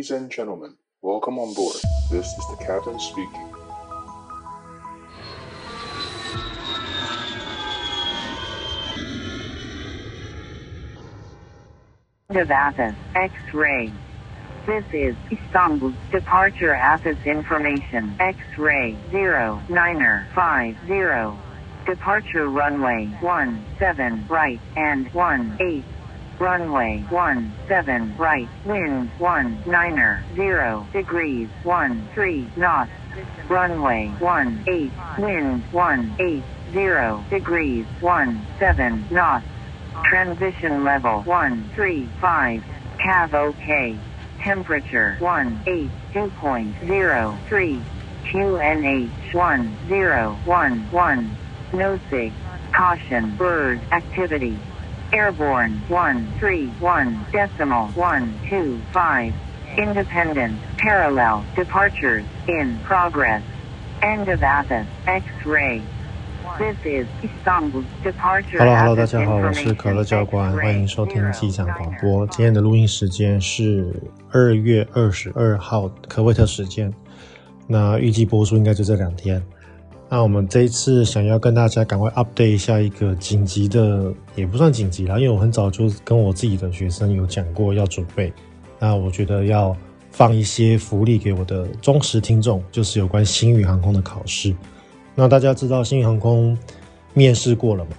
Ladies and gentlemen, welcome on board. This is the captain speaking. Athens, X-ray. This is Istanbul's departure Athens information. X-ray 09er 50. Departure runway 17 right and 18 runway 17 right, wind 1 niner 0 degrees 1 3 knots, runway 18 wind 1 8 0 degrees 1 7 knots, transition level 1 3 5, okay, temperature 1 8 QNH 1011, no sig, caution. Bird activity. Airborne 131 decimal 125. Independent. Parallel. Departures in progress. End of Athens. X-ray. This is Istanbul's departure. Hello，Hello，大家好，我是可乐教官，欢迎收听机长广播。今天的录音时间是二月二十二号科威特时间，那预计播出应该就这两天。那我们这一次想要跟大家赶快 update 一下一个紧急的，也不算紧急啦，因为我很早就跟我自己的学生有讲过要准备。那我觉得要放一些福利给我的忠实听众，就是有关星宇航空的考试。那大家知道星宇航空面试过了嘛？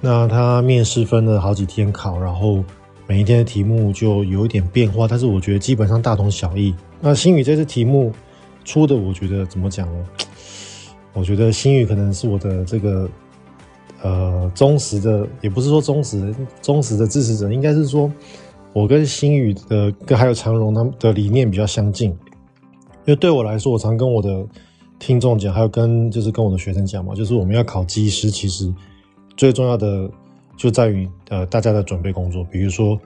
那他面试分了好几天考，然后每一天的题目就有一点变化，但是我觉得基本上大同小异。那星宇这次题目出的，我觉得怎么讲呢？我觉得星宇可能是我的这个呃忠实的，也不是说忠实忠实的支持者，应该是说我跟星宇的跟还有长荣他们的理念比较相近。因为对我来说，我常跟我的听众讲，还有跟就是跟我的学生讲嘛，就是我们要考机师，其实最重要的就在于呃大家的准备工作，比如说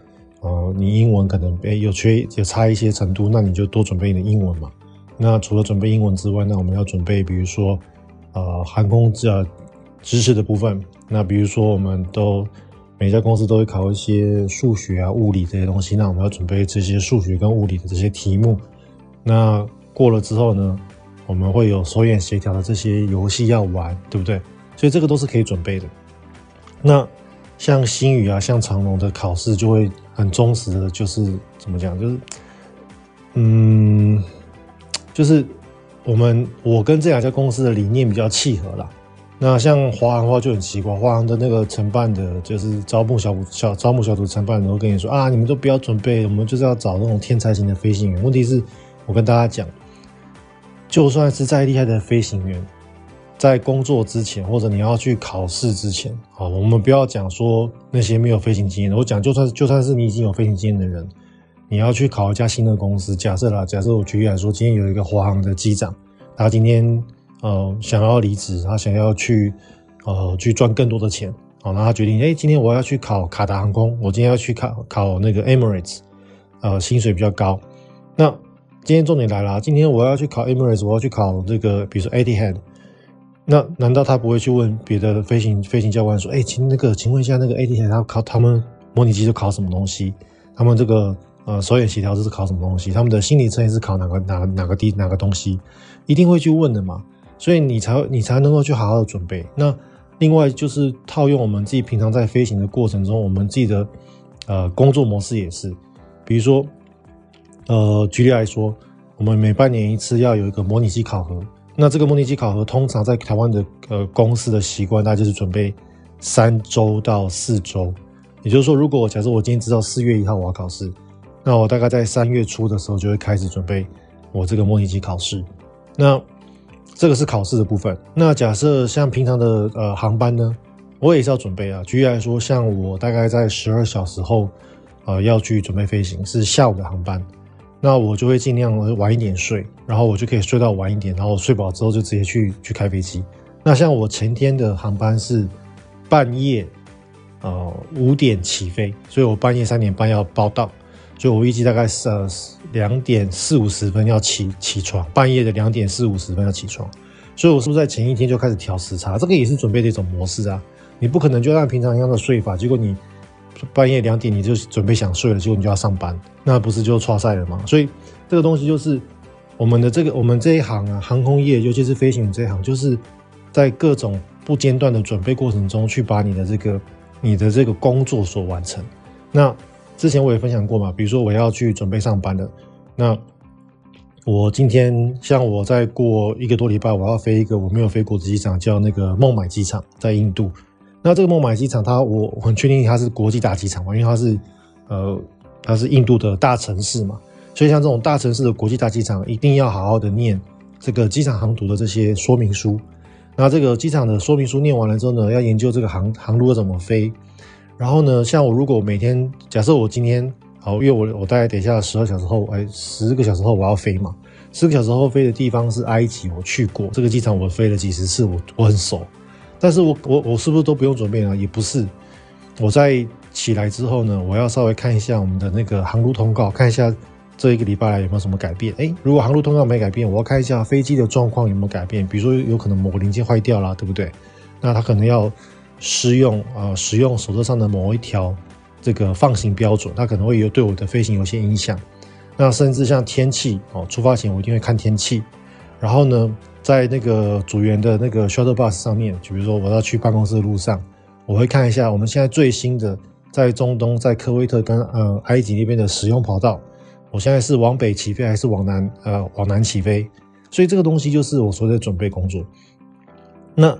呃你英文可能诶有缺有差一些程度，那你就多准备一点英文嘛。那除了准备英文之外，那我们要准备比如说。呃，航空啊知识的部分，那比如说，我们都每家公司都会考一些数学啊、物理这些东西，那我们要准备这些数学跟物理的这些题目。那过了之后呢，我们会有手眼协调的这些游戏要玩，对不对？所以这个都是可以准备的。那像星宇啊、像长隆的考试就会很忠实的，就是怎么讲，就是嗯，就是。我们我跟这两家公司的理念比较契合啦。那像华航的话就很奇怪，华航的那个承办的，就是招募小组小招募小组承办人都跟你说啊，你们都不要准备，我们就是要找那种天才型的飞行员。问题是，我跟大家讲，就算是再厉害的飞行员，在工作之前或者你要去考试之前，好，我们不要讲说那些没有飞行经验的，我讲就算就算是你已经有飞行经验的人。你要去考一家新的公司，假设啦，假设我举例来说，今天有一个华航的机长，他今天呃想要离职，他想要去呃去赚更多的钱，好，那他决定，哎，今天我要去考卡达航空，我今天要去考考那个 Emirates，呃，薪水比较高。那今天重点来了，今天我要去考 Emirates，我要去考这个，比如说 Etihad，那难道他不会去问别的飞行飞行教官说，哎，请那个请问一下那个 Etihad 他考他们模拟机都考什么东西？他们这个。呃，手眼协调这是考什么东西？他们的心理测验是考哪个哪哪个地哪个东西？一定会去问的嘛，所以你才你才能够去好好的准备。那另外就是套用我们自己平常在飞行的过程中，我们自己的呃工作模式也是，比如说呃举例来说，我们每半年一次要有一个模拟机考核。那这个模拟机考核通常在台湾的呃公司的习惯，大概就是准备三周到四周。也就是说，如果假设我今天知道四月一号我要考试。那我大概在三月初的时候就会开始准备我这个模拟机考试。那这个是考试的部分。那假设像平常的呃航班呢，我也是要准备啊。举例来说，像我大概在十二小时后，呃要去准备飞行，是下午的航班。那我就会尽量晚一点睡，然后我就可以睡到晚一点，然后睡饱之后就直接去去开飞机。那像我前天的航班是半夜呃五点起飞，所以我半夜三点半要报到。所以我预计大概是呃两点四五十分要起起床，半夜的两点四五十分要起床，所以我是不是在前一天就开始调时差？这个也是准备的一种模式啊。你不可能就按平常一样的睡法，结果你半夜两点你就准备想睡了，结果你就要上班，那不是就错赛了吗？所以这个东西就是我们的这个我们这一行啊，航空业，尤其是飞行员这一行，就是在各种不间断的准备过程中，去把你的这个你的这个工作所完成。那之前我也分享过嘛，比如说我要去准备上班了，那我今天像我再过一个多礼拜，我要飞一个我没有飞过的机场，叫那个孟买机场，在印度。那这个孟买机场，它 我很确定它是国际大机场嘛，因为它是呃它是印度的大城市嘛，所以像这种大城市的国际大机场，一定要好好的念这个机场航图的这些说明书。那这个机场的说明书念完了之后呢，要研究这个航航路要怎么飞。然后呢，像我如果每天假设我今天好，因为我我大概等一下十二小时后，哎，十个小时后我要飞嘛，十个小时后飞的地方是埃及，我去过这个机场，我飞了几十次，我我很熟。但是我我我是不是都不用准备呢？也不是，我在起来之后呢，我要稍微看一下我们的那个航路通告，看一下这一个礼拜来有没有什么改变。诶，如果航路通告没改变，我要看一下飞机的状况有没有改变。比如说有可能某个零件坏掉了，对不对？那他可能要施用啊、呃，使用手册上的某一条这个放行标准，它可能会有对我的飞行有些影响。那甚至像天气哦，出发前我一定会看天气，然后呢，在那个组员的那个 shuttle bus 上面，就比如说我要去办公室的路上，我会看一下我们现在最新的在中东，在科威特跟呃埃及那边的使用跑道，我现在是往北起飞还是往南呃往南起飞？所以这个东西就是我所谓的准备工作。那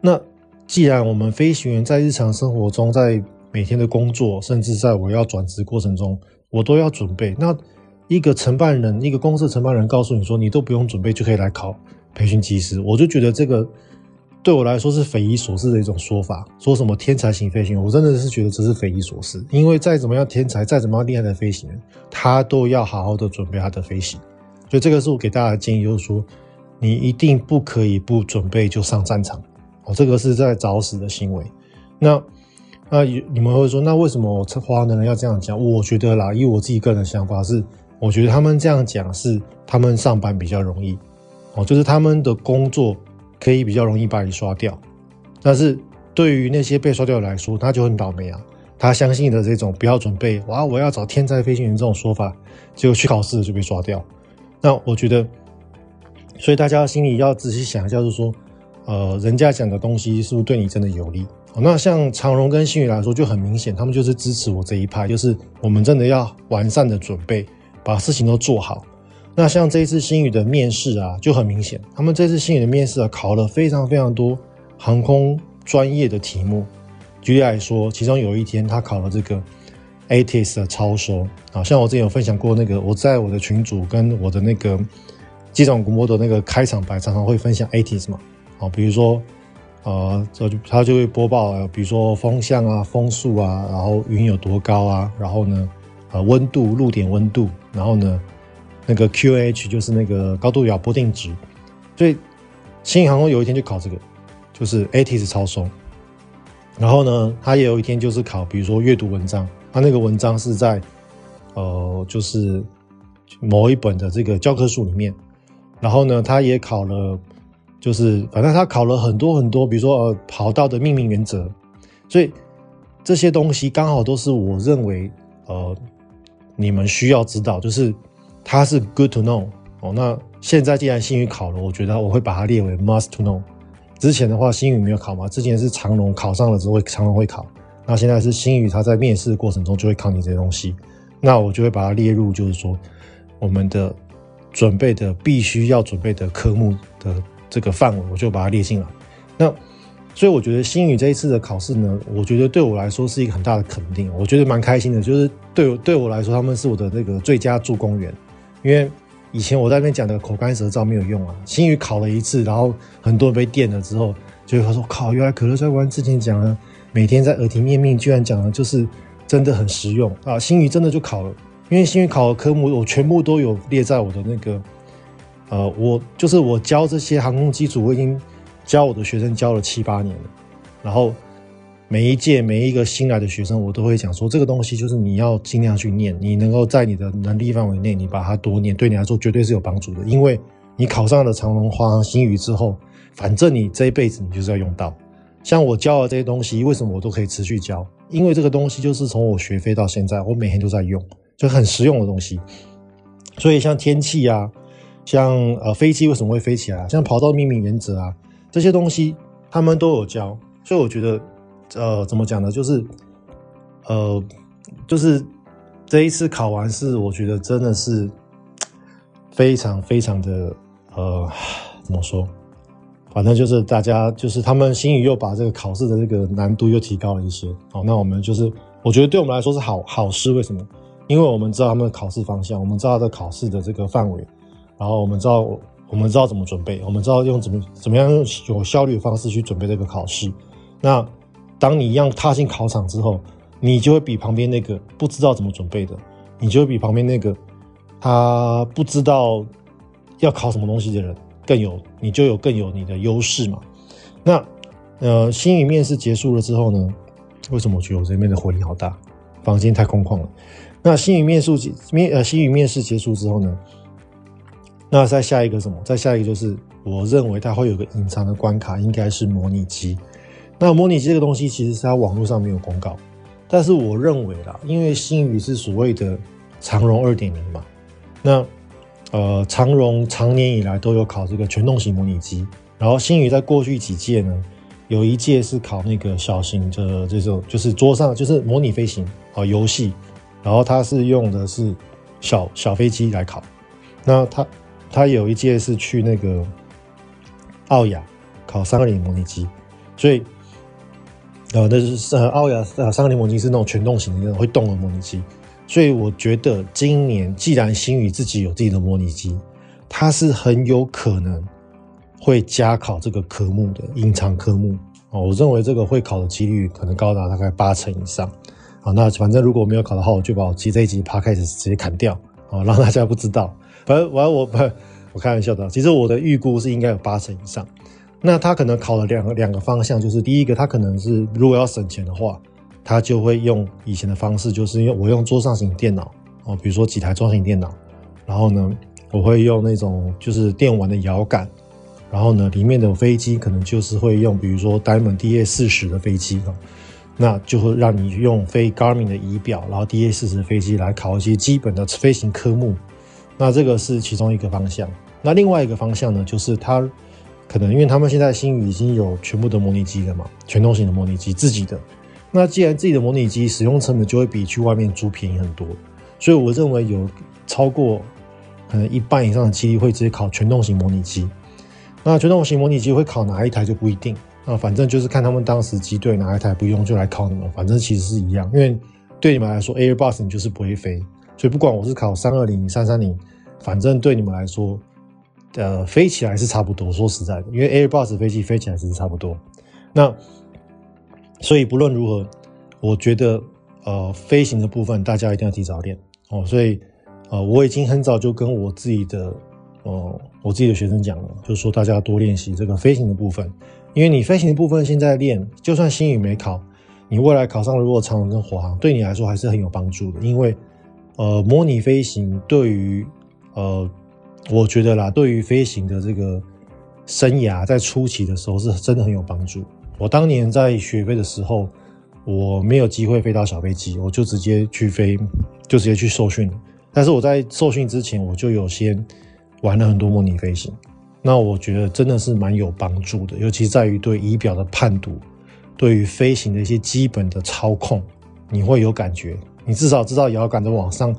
那既然我们飞行员在日常生活中，在每天的工作，甚至在我要转职过程中，我都要准备。那一个承办人，一个公司的承办人告诉你说，你都不用准备就可以来考。培训机师，我就觉得这个对我来说是匪夷所思的一种说法。说什么天才型飞行员，我真的是觉得这是匪夷所思。因为再怎么样天才，再怎么样厉害的飞行员，他都要好好的准备他的飞行。所以这个是我给大家的建议，就是说你一定不可以不准备就上战场。哦，这个是在找死的行为。那那你们会说，那为什么华航的人要这样讲？我觉得啦，以我自己个人的想法是，我觉得他们这样讲是他们上班比较容易。哦，就是他们的工作可以比较容易把你刷掉，但是对于那些被刷掉的来说，他就很倒霉啊。他相信的这种不要准备，哇，我要找天才飞行员这种说法，结果去考试就被刷掉。那我觉得，所以大家心里要仔细想一下，就是说，呃，人家讲的东西是不是对你真的有利？那像长荣跟星宇来说就很明显，他们就是支持我这一派，就是我们真的要完善的准备，把事情都做好。那像这一次星宇的面试啊，就很明显，他们这次星宇的面试啊，考了非常非常多航空专业的题目。举例来说，其中有一天他考了这个 ATIS 的超收啊，像我之前有分享过那个，我在我的群组跟我的那个机长广播的那个开场白，常常会分享 ATIS 嘛，啊，比如说呃，这就他就会播报，比如说风向啊、风速啊，然后云有多高啊，然后呢，呃，温度、露点温度，然后呢。那个 QH 就是那个高度亚波定值，所以新航空有一天就考这个，就是 ATIS 超松。然后呢，他也有一天就是考，比如说阅读文章，他那个文章是在呃，就是某一本的这个教科书里面。然后呢，他也考了，就是反正他考了很多很多，比如说呃跑道的命名原则。所以这些东西刚好都是我认为呃你们需要知道，就是。它是 good to know 哦，那现在既然新宇考了，我觉得我会把它列为 must to know。之前的话，新宇没有考嘛，之前是长龙考上了之后长龙会考，那现在是新宇，他在面试的过程中就会考你这些东西，那我就会把它列入，就是说我们的准备的必须要准备的科目的这个范围，我就把它列进来。那所以我觉得星宇这一次的考试呢，我觉得对我来说是一个很大的肯定，我觉得蛮开心的，就是对对我来说，他们是我的那个最佳助攻员。因为以前我在那边讲的口干舌燥没有用啊，星宇考了一次，然后很多人被电了之后，就他说靠，原来可乐教官之前讲的每天在耳提面命，居然讲的就是真的很实用啊！星宇真的就考了，因为星宇考的科目我全部都有列在我的那个，呃，我就是我教这些航空基础，我已经教我的学生教了七八年了，然后。每一届每一个新来的学生，我都会讲说，这个东西就是你要尽量去念，你能够在你的能力范围内，你把它多念，对你来说绝对是有帮助的。因为你考上了长隆、华航、星宇之后，反正你这一辈子你就是要用到。像我教的这些东西，为什么我都可以持续教？因为这个东西就是从我学飞到现在，我每天都在用，就很实用的东西。所以像天气啊，像呃飞机为什么会飞起来，像跑道命名原则啊，这些东西他们都有教。所以我觉得，呃，怎么讲呢？就是，呃，就是这一次考完试，我觉得真的是非常非常的呃，怎么说？反正就是大家就是他们新宇又把这个考试的这个难度又提高了一些。好，那我们就是我觉得对我们来说是好好事。为什么？因为我们知道他们的考试方向，我们知道他的考试的这个范围，然后我们知道我们知道怎么准备，我们知道用怎么怎么样用有效率的方式去准备这个考试。那当你一样踏进考场之后，你就会比旁边那个不知道怎么准备的，你就会比旁边那个他不知道要考什么东西的人。更有，你就有更有你的优势嘛。那呃，新宇面试结束了之后呢？为什么我觉得我这边的回音好大？房间太空旷了。那新宇面试面呃，新宇面试结束之后呢？那再下一个什么？再下一个就是，我认为它会有个隐藏的关卡，应该是模拟机。那模拟机这个东西其实是它网络上没有公告，但是我认为啦，因为新宇是所谓的长荣二点零嘛，那。呃，长荣长年以来都有考这个全动型模拟机，然后新宇在过去几届呢，有一届是考那个小型的这种，就是桌上就是模拟飞行啊游戏，然后它是用的是小小飞机来考，那它他有一届是去那个奥雅考三二零模拟机，所以呃那是呃奥雅呃三二零模拟机是那种全动型的那种会动的模拟机。所以我觉得今年既然新宇自己有自己的模拟机，它是很有可能会加考这个科目的隐藏科目哦。我认为这个会考的几率可能高达大概八成以上。啊，那反正如果没有考的话，我就把我这这一集 Podcast 直接砍掉啊，让大家不知道。反正我我我开玩笑的，其实我的预估是应该有八成以上。那他可能考了两个两个方向，就是第一个，他可能是如果要省钱的话。他就会用以前的方式，就是因为我用桌上型电脑哦，比如说几台桌上型电脑，然后呢，我会用那种就是电玩的摇杆，然后呢，里面的飞机可能就是会用，比如说 Diamond DA 四十的飞机哦，那就会让你用非 Garmin 的仪表，然后 DA 四十的飞机来考一些基本的飞行科目，那这个是其中一个方向。那另外一个方向呢，就是他可能因为他们现在新宇已经有全部的模拟机了嘛，全动型的模拟机自己的。那既然自己的模拟机使用成本就会比去外面租便宜很多，所以我认为有超过可能一半以上的几率会直接考全动型模拟机。那全动型模拟机会考哪一台就不一定，那反正就是看他们当时机队哪一台不用就来考你们，反正其实是一样，因为对你们来说 Airbus 你就是不会飞，所以不管我是考三二零、三三零，反正对你们来说，呃，飞起来是差不多。说实在的，因为 Airbus 飞机飞起来是差不多。那所以不论如何，我觉得呃飞行的部分大家一定要提早练哦。所以呃我已经很早就跟我自己的呃我自己的学生讲了，就是说大家多练习这个飞行的部分，因为你飞行的部分现在练，就算新宇没考，你未来考上了如果长荣跟华航，对你来说还是很有帮助的。因为呃模拟飞行对于呃我觉得啦，对于飞行的这个生涯在初期的时候是真的很有帮助。我当年在学飞的时候，我没有机会飞到小飞机，我就直接去飞，就直接去受训。但是我在受训之前，我就有先玩了很多模拟飞行。那我觉得真的是蛮有帮助的，尤其在于对仪表的判读，对于飞行的一些基本的操控，你会有感觉。你至少知道摇杆的往上、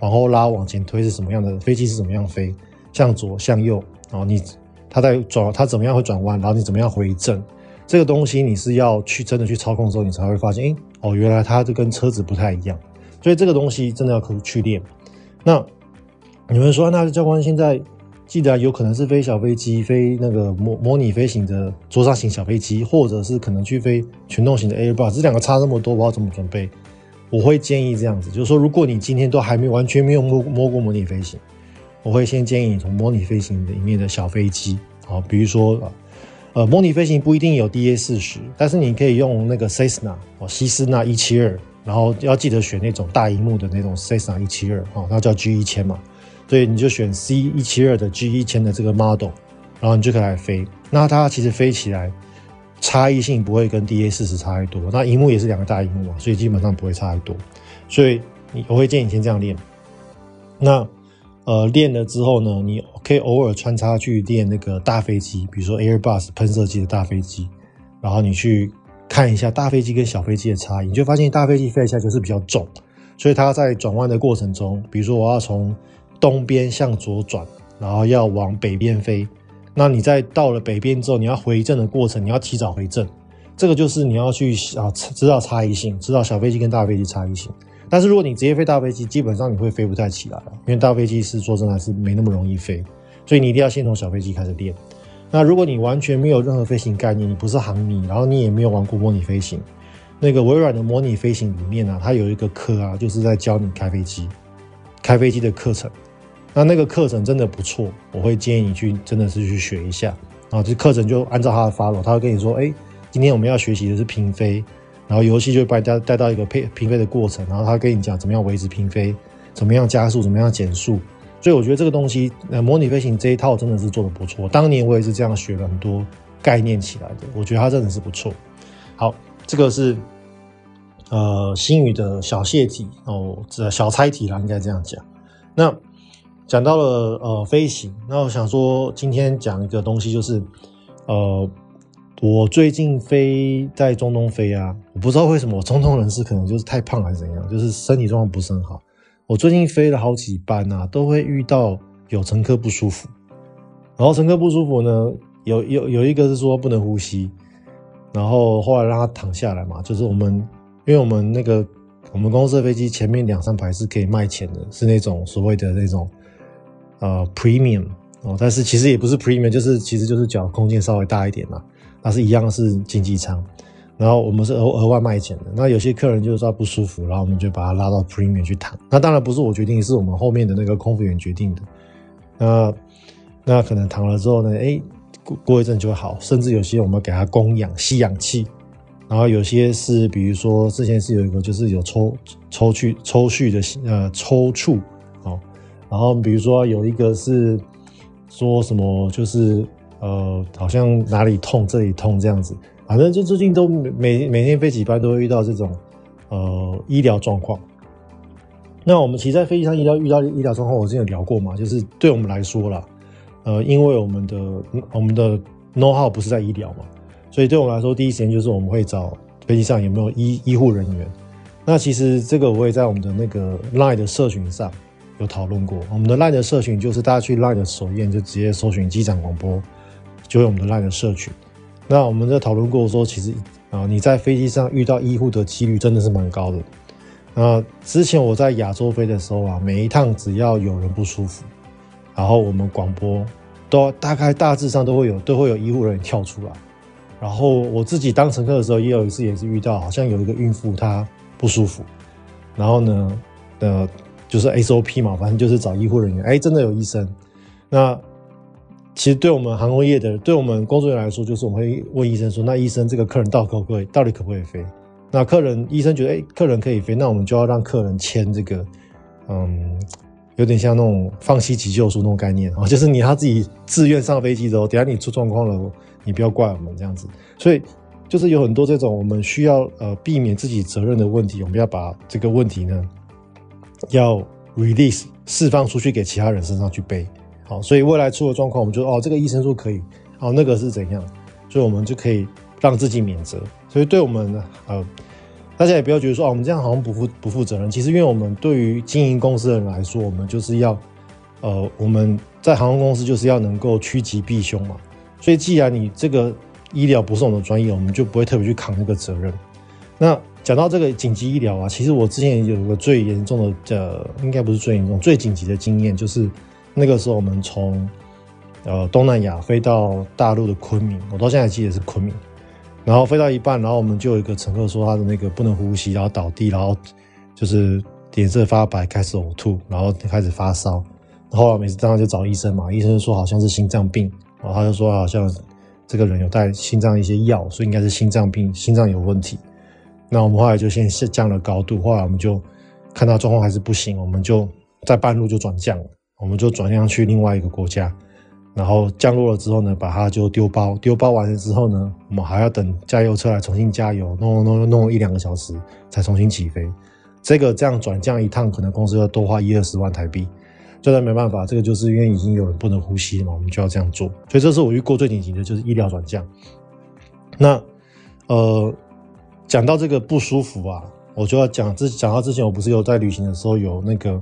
往后拉、往前推是什么样的，飞机是怎么样飞，向左、向右，然后你它在转，它怎么样会转弯，然后你怎么样回正。这个东西你是要去真的去操控之后，你才会发现，哎，哦，原来它就跟车子不太一样。所以这个东西真的要可去练。那你们说，那教官现在既然有可能是飞小飞机，飞那个模模拟飞行的桌上型小飞机，或者是可能去飞全动型的 Airbus，这两个差这么多，我要怎么准备？我会建议这样子，就是说，如果你今天都还没完全没有摸摸过模拟飞行，我会先建议你从模拟飞行里面的小飞机，啊，比如说呃，模拟飞行不一定有 DA 四十，但是你可以用那个 Cessna 哦，西斯纳一七二，然后要记得选那种大荧幕的那种 Cessna 一七二哦，它叫 G 一千嘛，所以你就选 C 一七二的 G 一千的这个 model，然后你就可以来飞。那它其实飞起来差异性不会跟 DA 四十差太多，那荧幕也是两个大荧幕嘛，所以基本上不会差太多。所以你我会建议你先这样练。那呃练了之后呢，你可以偶尔穿插去练那个大飞机，比如说 Airbus 喷射机的大飞机，然后你去看一下大飞机跟小飞机的差异，你就发现大飞机飞起来就是比较重，所以它在转弯的过程中，比如说我要从东边向左转，然后要往北边飞，那你在到了北边之后，你要回正的过程，你要提早回正，这个就是你要去啊知道差异性，知道小飞机跟大飞机差异性。但是如果你直接飞大飞机，基本上你会飞不太起来了，因为大飞机是说真的是没那么容易飞，所以你一定要先从小飞机开始练。那如果你完全没有任何飞行概念，你不是航迷，然后你也没有玩过模拟飞行，那个微软的模拟飞行里面呢、啊，它有一个课啊，就是在教你开飞机，开飞机的课程。那那个课程真的不错，我会建议你去真的是去学一下。然后这课程就按照他的 follow，他会跟你说，哎，今天我们要学习的是平飞。然后游戏就把你带带到一个平平飞的过程，然后他跟你讲怎么样维持平飞，怎么样加速，怎么样减速。所以我觉得这个东西，呃，模拟飞行这一套真的是做得不错。当年我也是这样学了很多概念起来的，我觉得它真的是不错。好，这个是呃星宇的小泄题哦，这小猜题啦，应该这样讲。那讲到了呃飞行，那我想说今天讲一个东西就是呃。我最近飞在中东飞啊，我不知道为什么我中东人士可能就是太胖还是怎样，就是身体状况不是很好。我最近飞了好几班啊，都会遇到有乘客不舒服。然后乘客不舒服呢，有有有一个是说不能呼吸，然后后来让他躺下来嘛，就是我们因为我们那个我们公司的飞机前面两三排是可以卖钱的，是那种所谓的那种呃 premium 哦，但是其实也不是 premium，就是其实就是脚空间稍微大一点嘛。它是一样是经济舱，然后我们是额额外卖钱的。那有些客人就是说不舒服，然后我们就把他拉到 Premium 去躺。那当然不是我决定，是我们后面的那个空服员决定的。那那可能躺了之后呢，哎，过过一阵就会好。甚至有些我们给他供氧吸氧气，然后有些是比如说之前是有一个就是有抽抽去抽蓄的呃抽搐，然后比如说有一个是说什么就是。呃，好像哪里痛，这里痛这样子，反正就最近都每每天飞几班都会遇到这种呃医疗状况。那我们其实在飞机上遇到遇到医疗状况，我之前有聊过嘛，就是对我们来说啦，呃，因为我们的我们的 know how 不是在医疗嘛，所以对我们来说，第一时间就是我们会找飞机上有没有医医护人员。那其实这个我也在我们的那个 Line 的社群上有讨论过。我们的 Line 的社群就是大家去 Line 的首页就直接搜寻机长广播。就有我们的 LINE 的社群，那我们在讨论过说，其实啊，你在飞机上遇到医护的几率真的是蛮高的。那之前我在亚洲飞的时候啊，每一趟只要有人不舒服，然后我们广播都大概大致上都会有都会有医护人员跳出来。然后我自己当乘客的时候，也有一次也是遇到，好像有一个孕妇她不舒服，然后呢，呃，就是 SOP 嘛，反正就是找医护人员。哎，真的有医生，那。其实对我们航空业的，对我们工作人员来说，就是我们会问医生说：“那医生，这个客人到可不可以，到底可不可以飞？”那客人医生觉得，哎，客人可以飞，那我们就要让客人签这个，嗯，有点像那种放弃急救书那种概念啊，就是你他自己自愿上飞机的哦，等下你出状况了，你不要怪我们这样子。所以就是有很多这种我们需要呃避免自己责任的问题，我们要把这个问题呢，要 release 释放出去给其他人身上去背。好，所以未来出了状况，我们就哦，这个医生说可以，哦，那个是怎样，所以我们就可以让自己免责。所以对我们呃，大家也不要觉得说哦，我们这样好像不负不负责任。其实，因为我们对于经营公司的人来说，我们就是要呃，我们在航空公司就是要能够趋吉避凶嘛。所以，既然你这个医疗不是我们的专业，我们就不会特别去扛那个责任。那讲到这个紧急医疗啊，其实我之前有个最严重的，呃，应该不是最严重，最紧急的经验就是。那个时候我们从呃东南亚飞到大陆的昆明，我到现在还记得是昆明。然后飞到一半，然后我们就有一个乘客说他的那个不能呼吸，然后倒地，然后就是脸色发白，开始呕吐，然后开始发烧。然后每次这样就找医生嘛，医生说好像是心脏病，然后他就说好像这个人有带心脏一些药，所以应该是心脏病，心脏有问题。那我们后来就先下降了高度，后来我们就看到状况还是不行，我们就在半路就转降了。我们就转向去另外一个国家，然后降落了之后呢，把它就丢包，丢包完了之后呢，我们还要等加油车来重新加油，弄弄弄弄一两个小时才重新起飞。这个这样转降一趟，可能公司要多花一二十万台币。这个没办法，这个就是因为已经有人不能呼吸了嘛，我们就要这样做。所以这是我遇过最典型的就是医疗转降。那呃，讲到这个不舒服啊，我就要讲之讲到之前，我不是有在旅行的时候有那个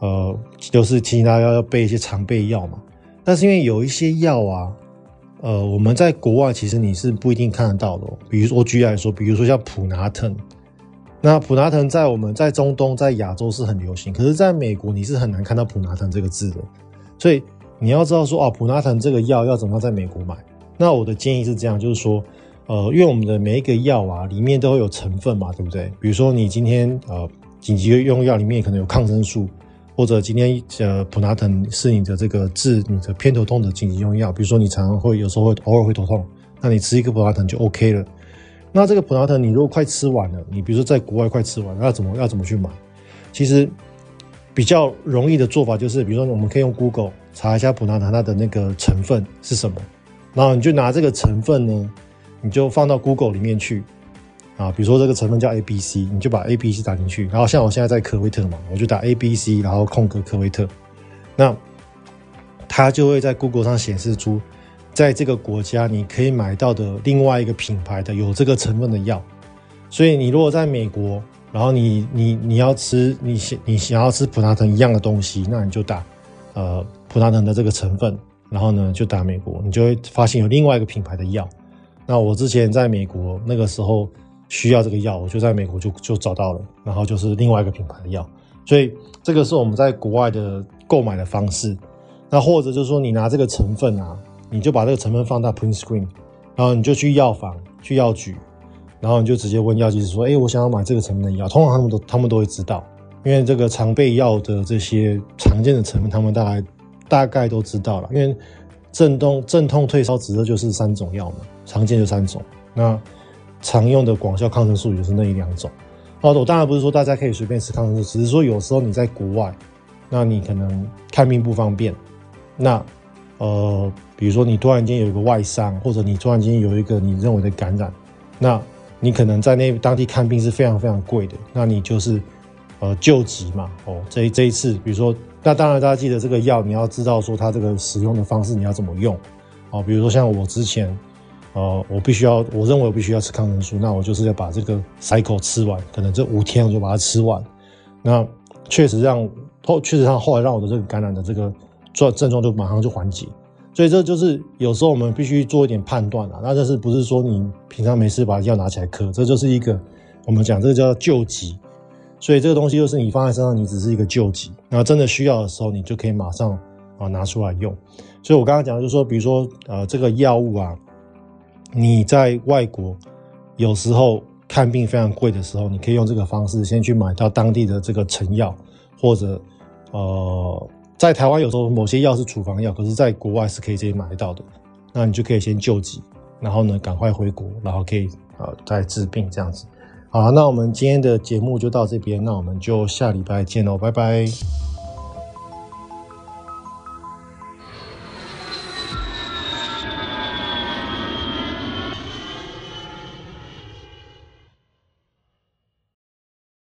呃，就是提醒大家要备一些常备药嘛。但是因为有一些药啊，呃，我们在国外其实你是不一定看得到的。比如说我举例来说，比如说像普拿疼。那普拿疼在我们在中东在亚洲是很流行，可是在美国你是很难看到普拿疼这个字的，所以你要知道说哦，普拿疼这个药要怎么在美国买？那我的建议是这样，就是说，呃，因为我们的每一个药啊里面都会有成分嘛，对不对？比如说你今天呃紧急用药里面可能有抗生素，或者今天呃普拿疼是你的这个治你的偏头痛的紧急用药，比如说你常常会有时候会偶尔会头痛，那你吃一个普拿疼就 OK 了。那这个普拿疼，你如果快吃完了，你比如说在国外快吃完了，要怎么要怎么去买？其实比较容易的做法就是，比如说我们可以用 Google 查一下普拿疼它的那个成分是什么，然后你就拿这个成分呢，你就放到 Google 里面去啊，比如说这个成分叫 A B C，你就把 A B C 打进去，然后像我现在在科威特嘛，我就打 A B C，然后空格科威特，那它就会在 Google 上显示出。在这个国家，你可以买到的另外一个品牌的有这个成分的药，所以你如果在美国，然后你你你要吃你想你想要吃普拿疼一样的东西，那你就打呃普拿疼的这个成分，然后呢就打美国，你就会发现有另外一个品牌的药。那我之前在美国那个时候需要这个药，我就在美国就就找到了，然后就是另外一个品牌的药。所以这个是我们在国外的购买的方式。那或者就是说你拿这个成分啊。你就把这个成分放大 print screen，然后你就去药房、去药局，然后你就直接问药剂师说：“哎，我想要买这个成分的药。”通常他们都他们都会知道，因为这个常备药的这些常见的成分，他们大概大概都知道了。因为镇痛、镇痛、退烧指的就是三种药嘛，常见就三种。那常用的广效抗生素也是那一两种。哦，我当然不是说大家可以随便吃抗生素，只是说有时候你在国外，那你可能看病不方便，那。呃，比如说你突然间有一个外伤，或者你突然间有一个你认为的感染，那你可能在那当地看病是非常非常贵的。那你就是呃救急嘛，哦，这这一次，比如说，那当然大家记得这个药，你要知道说它这个使用的方式你要怎么用，哦，比如说像我之前，呃，我必须要，我认为我必须要吃抗生素，那我就是要把这个 cycle 吃完，可能这五天我就把它吃完，那确实让后确实让后来让我的这个感染的这个。症症状就马上就缓解，所以这就是有时候我们必须做一点判断啊。那这是不是说你平常没事把药拿起来嗑？这就是一个我们讲这个叫救急。所以这个东西就是你放在身上，你只是一个救急。然后真的需要的时候，你就可以马上啊拿出来用。所以我刚刚讲的就是说，比如说呃这个药物啊，你在外国有时候看病非常贵的时候，你可以用这个方式先去买到当地的这个成药，或者呃。在台湾有时候某些药是处方药，可是在国外是可以直接买到的。那你就可以先救急，然后呢赶快回国，然后可以呃再治病这样子。好，那我们今天的节目就到这边，那我们就下礼拜见喽，拜拜。